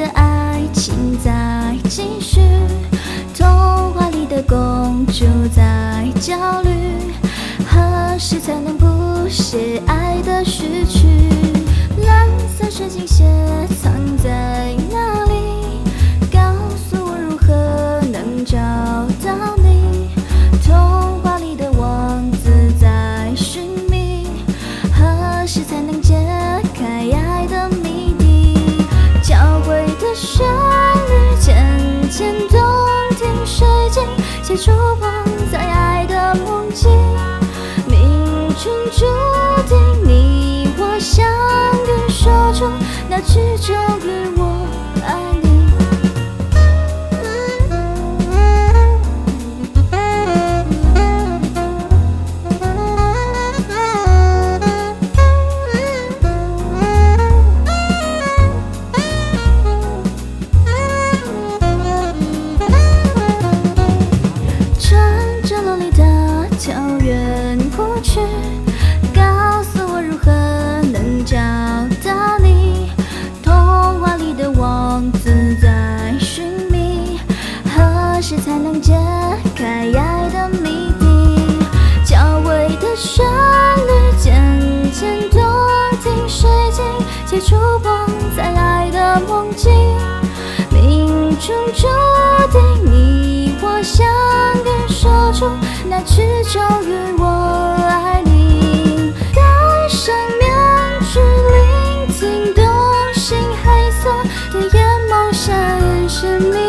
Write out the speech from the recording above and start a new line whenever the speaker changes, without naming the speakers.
的爱情在继续，童话里的公主在焦虑，何时才能不是爱？触碰在爱的梦境，命中注定你我相遇，说出那句终去，告诉我如何能找到你。童话里的王子在寻觅，何时才能解开爱的谜底？交汇的旋律渐渐动听，水晶且触碰在爱的梦境。命中注定你我相遇，说出那只咒语我爱你。戴上面具聆听动心黑色的眼眸下眼神你